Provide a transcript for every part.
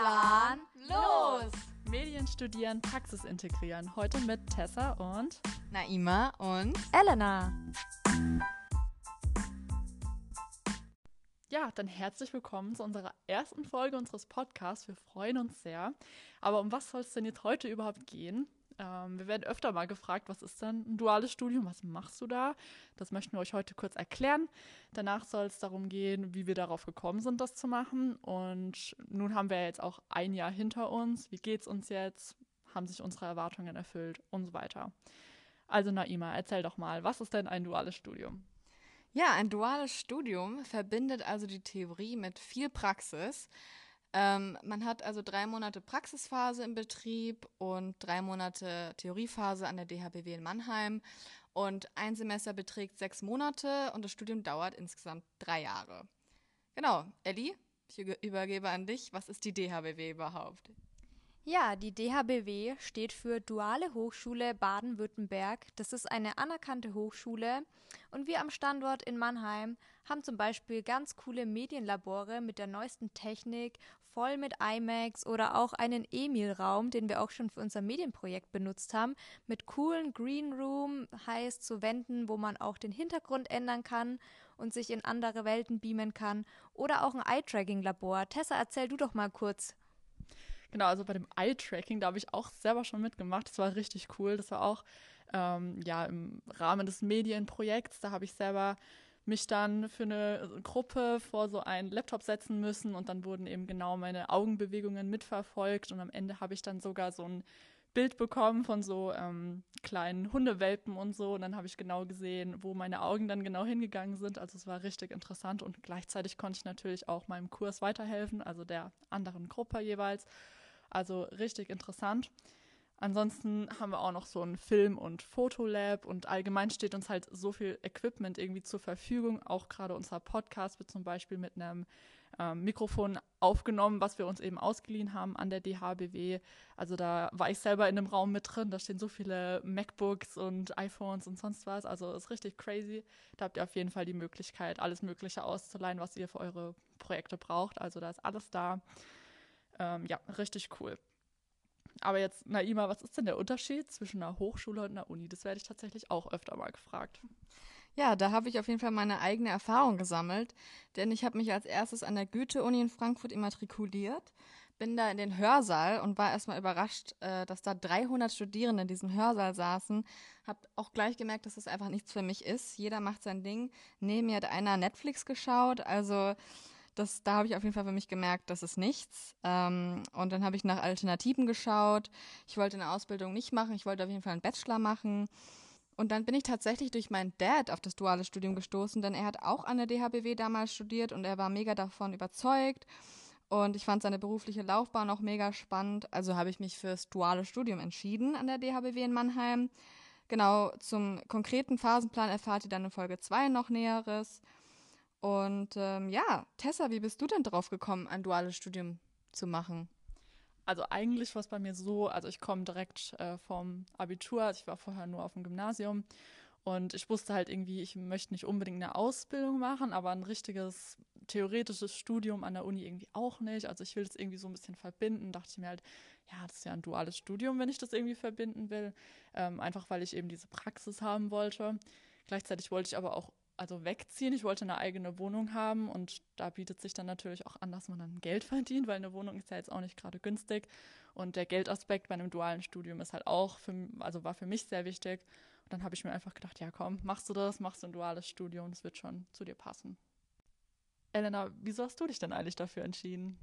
Plan los! Medien studieren, Praxis integrieren. Heute mit Tessa und Naima und Elena. Ja, dann herzlich willkommen zu unserer ersten Folge unseres Podcasts. Wir freuen uns sehr. Aber um was soll es denn jetzt heute überhaupt gehen? Ähm, wir werden öfter mal gefragt, was ist denn ein duales Studium? Was machst du da? Das möchten wir euch heute kurz erklären. Danach soll es darum gehen, wie wir darauf gekommen sind, das zu machen. Und nun haben wir jetzt auch ein Jahr hinter uns. Wie geht es uns jetzt? Haben sich unsere Erwartungen erfüllt und so weiter. Also Naima, erzähl doch mal, was ist denn ein duales Studium? Ja, ein duales Studium verbindet also die Theorie mit viel Praxis. Ähm, man hat also drei Monate Praxisphase im Betrieb und drei Monate Theoriephase an der DHBW in Mannheim. Und ein Semester beträgt sechs Monate und das Studium dauert insgesamt drei Jahre. Genau, Elli, ich übergebe an dich. Was ist die DHBW überhaupt? Ja, die DHBW steht für Duale Hochschule Baden-Württemberg. Das ist eine anerkannte Hochschule und wir am Standort in Mannheim haben zum Beispiel ganz coole Medienlabore mit der neuesten Technik, voll mit IMAX oder auch einen Emil-Raum, den wir auch schon für unser Medienprojekt benutzt haben, mit coolen Green Room, heißt zu Wänden, wo man auch den Hintergrund ändern kann und sich in andere Welten beamen kann oder auch ein Eye-Tracking-Labor. Tessa, erzähl du doch mal kurz, Genau, also bei dem Eye-Tracking, da habe ich auch selber schon mitgemacht. Das war richtig cool. Das war auch ähm, ja im Rahmen des Medienprojekts. Da habe ich selber mich dann für eine Gruppe vor so einen Laptop setzen müssen und dann wurden eben genau meine Augenbewegungen mitverfolgt und am Ende habe ich dann sogar so ein Bild bekommen von so ähm, kleinen Hundewelpen und so und dann habe ich genau gesehen, wo meine Augen dann genau hingegangen sind. Also es war richtig interessant und gleichzeitig konnte ich natürlich auch meinem Kurs weiterhelfen, also der anderen Gruppe jeweils. Also richtig interessant. Ansonsten haben wir auch noch so ein Film- und Fotolab und allgemein steht uns halt so viel Equipment irgendwie zur Verfügung. Auch gerade unser Podcast wird zum Beispiel mit einem ähm, Mikrofon aufgenommen, was wir uns eben ausgeliehen haben an der DHBW. Also da war ich selber in dem Raum mit drin. Da stehen so viele MacBooks und iPhones und sonst was. Also ist richtig crazy. Da habt ihr auf jeden Fall die Möglichkeit, alles Mögliche auszuleihen, was ihr für eure Projekte braucht. Also da ist alles da. Ähm, ja, richtig cool. Aber jetzt, Naima, was ist denn der Unterschied zwischen einer Hochschule und einer Uni? Das werde ich tatsächlich auch öfter mal gefragt. Ja, da habe ich auf jeden Fall meine eigene Erfahrung gesammelt, denn ich habe mich als erstes an der Goethe-Uni in Frankfurt immatrikuliert, bin da in den Hörsaal und war erstmal überrascht, äh, dass da 300 Studierende in diesem Hörsaal saßen. Hab auch gleich gemerkt, dass das einfach nichts für mich ist. Jeder macht sein Ding. Neben mir hat einer Netflix geschaut, also das, da habe ich auf jeden Fall für mich gemerkt, das ist nichts. Ähm, und dann habe ich nach Alternativen geschaut. Ich wollte eine Ausbildung nicht machen, ich wollte auf jeden Fall einen Bachelor machen. Und dann bin ich tatsächlich durch meinen Dad auf das duale Studium gestoßen, denn er hat auch an der DHBW damals studiert und er war mega davon überzeugt. Und ich fand seine berufliche Laufbahn auch mega spannend. Also habe ich mich fürs duale Studium entschieden an der DHBW in Mannheim. Genau, zum konkreten Phasenplan erfahrt ihr dann in Folge 2 noch Näheres. Und ähm, ja, Tessa, wie bist du denn drauf gekommen, ein duales Studium zu machen? Also eigentlich war es bei mir so, also ich komme direkt äh, vom Abitur, also ich war vorher nur auf dem Gymnasium und ich wusste halt irgendwie, ich möchte nicht unbedingt eine Ausbildung machen, aber ein richtiges theoretisches Studium an der Uni irgendwie auch nicht. Also ich will das irgendwie so ein bisschen verbinden. Dachte ich mir halt, ja, das ist ja ein duales Studium, wenn ich das irgendwie verbinden will. Ähm, einfach weil ich eben diese Praxis haben wollte. Gleichzeitig wollte ich aber auch also wegziehen. Ich wollte eine eigene Wohnung haben und da bietet sich dann natürlich auch an, dass man dann Geld verdient, weil eine Wohnung ist ja jetzt auch nicht gerade günstig. Und der Geldaspekt bei einem dualen Studium ist halt auch, für, also war für mich sehr wichtig. Und dann habe ich mir einfach gedacht, ja komm, machst du das, machst du ein duales Studium, das wird schon zu dir passen. Elena, wieso hast du dich denn eigentlich dafür entschieden?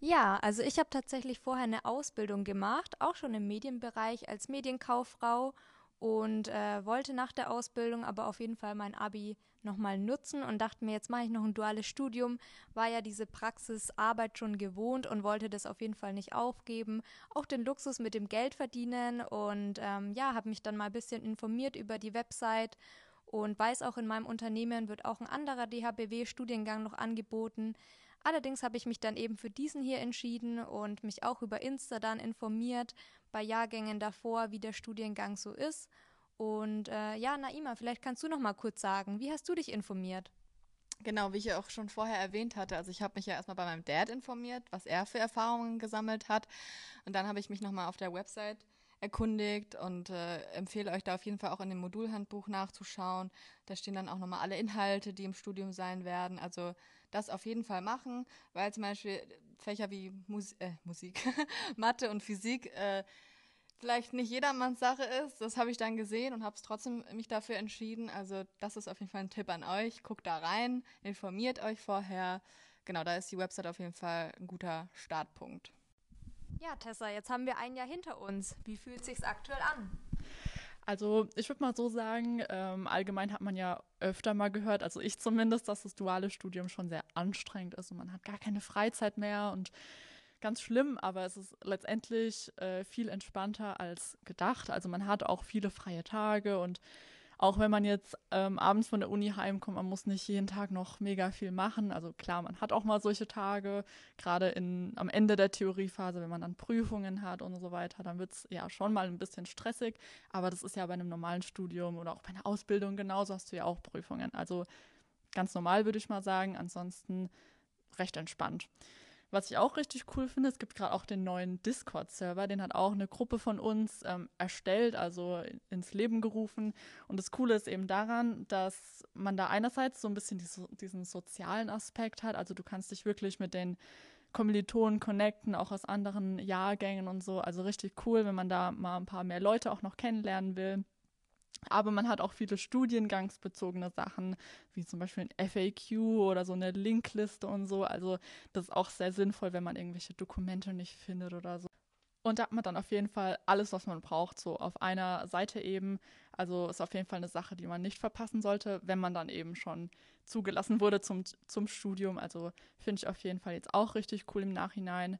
Ja, also ich habe tatsächlich vorher eine Ausbildung gemacht, auch schon im Medienbereich als Medienkauffrau und äh, wollte nach der Ausbildung aber auf jeden Fall mein Abi nochmal nutzen und dachte mir, jetzt mache ich noch ein duales Studium, war ja diese Praxisarbeit schon gewohnt und wollte das auf jeden Fall nicht aufgeben, auch den Luxus mit dem Geld verdienen und ähm, ja, habe mich dann mal ein bisschen informiert über die Website und weiß auch in meinem Unternehmen wird auch ein anderer DHBW-Studiengang noch angeboten. Allerdings habe ich mich dann eben für diesen hier entschieden und mich auch über Insta dann informiert bei Jahrgängen davor, wie der Studiengang so ist. Und äh, ja, Naima, vielleicht kannst du noch mal kurz sagen, wie hast du dich informiert? Genau, wie ich ja auch schon vorher erwähnt hatte. Also ich habe mich ja erstmal bei meinem Dad informiert, was er für Erfahrungen gesammelt hat. Und dann habe ich mich nochmal auf der Website erkundigt und äh, empfehle euch da auf jeden Fall auch in dem Modulhandbuch nachzuschauen. Da stehen dann auch nochmal alle Inhalte, die im Studium sein werden. Also das auf jeden Fall machen, weil zum Beispiel Fächer wie Mus äh, Musik, Mathe und Physik äh, vielleicht nicht jedermanns Sache ist. Das habe ich dann gesehen und habe es trotzdem mich dafür entschieden. Also das ist auf jeden Fall ein Tipp an euch. Guckt da rein, informiert euch vorher. Genau, da ist die Website auf jeden Fall ein guter Startpunkt. Ja, Tessa, jetzt haben wir ein Jahr hinter uns. Wie fühlt sich's aktuell an? Also ich würde mal so sagen, ähm, allgemein hat man ja öfter mal gehört, also ich zumindest, dass das duale Studium schon sehr anstrengend ist und man hat gar keine Freizeit mehr und ganz schlimm, aber es ist letztendlich äh, viel entspannter als gedacht. Also man hat auch viele freie Tage und auch wenn man jetzt ähm, abends von der Uni heimkommt, man muss nicht jeden Tag noch mega viel machen. Also klar, man hat auch mal solche Tage, gerade am Ende der Theoriephase, wenn man dann Prüfungen hat und so weiter, dann wird es ja schon mal ein bisschen stressig. Aber das ist ja bei einem normalen Studium oder auch bei einer Ausbildung genauso, hast du ja auch Prüfungen. Also ganz normal würde ich mal sagen, ansonsten recht entspannt. Was ich auch richtig cool finde, es gibt gerade auch den neuen Discord-Server, den hat auch eine Gruppe von uns ähm, erstellt, also ins Leben gerufen. Und das Coole ist eben daran, dass man da einerseits so ein bisschen diese, diesen sozialen Aspekt hat, also du kannst dich wirklich mit den Kommilitonen connecten, auch aus anderen Jahrgängen und so. Also richtig cool, wenn man da mal ein paar mehr Leute auch noch kennenlernen will. Aber man hat auch viele studiengangsbezogene Sachen, wie zum Beispiel ein FAQ oder so eine Linkliste und so. Also das ist auch sehr sinnvoll, wenn man irgendwelche Dokumente nicht findet oder so. Und da hat man dann auf jeden Fall alles, was man braucht, so auf einer Seite eben. Also ist auf jeden Fall eine Sache, die man nicht verpassen sollte, wenn man dann eben schon zugelassen wurde zum, zum Studium. Also finde ich auf jeden Fall jetzt auch richtig cool im Nachhinein.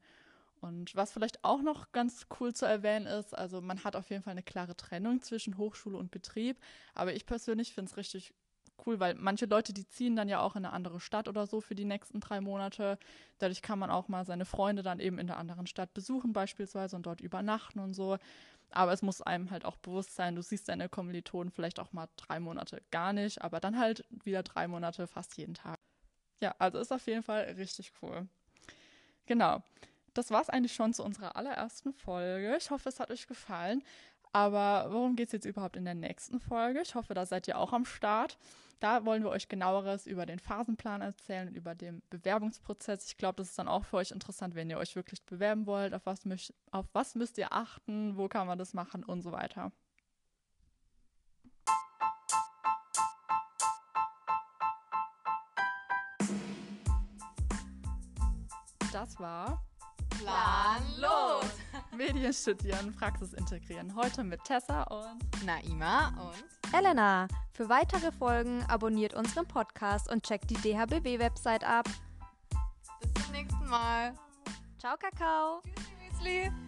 Und was vielleicht auch noch ganz cool zu erwähnen ist, also man hat auf jeden Fall eine klare Trennung zwischen Hochschule und Betrieb, aber ich persönlich finde es richtig cool, weil manche Leute, die ziehen dann ja auch in eine andere Stadt oder so für die nächsten drei Monate. Dadurch kann man auch mal seine Freunde dann eben in der anderen Stadt besuchen beispielsweise und dort übernachten und so. Aber es muss einem halt auch bewusst sein, du siehst deine Kommilitonen vielleicht auch mal drei Monate gar nicht, aber dann halt wieder drei Monate fast jeden Tag. Ja, also ist auf jeden Fall richtig cool. Genau das war es eigentlich schon zu unserer allerersten Folge. Ich hoffe, es hat euch gefallen. Aber worum geht es jetzt überhaupt in der nächsten Folge? Ich hoffe, da seid ihr auch am Start. Da wollen wir euch genaueres über den Phasenplan erzählen und über den Bewerbungsprozess. Ich glaube, das ist dann auch für euch interessant, wenn ihr euch wirklich bewerben wollt. Auf was, müsst, auf was müsst ihr achten? Wo kann man das machen und so weiter. Das war Plan los! Medien studieren, Praxis integrieren. Heute mit Tessa und Naima und Elena. Für weitere Folgen abonniert unseren Podcast und checkt die DHBW-Website ab. Bis zum nächsten Mal. Ciao, Kakao. Tschüssi, Müsli.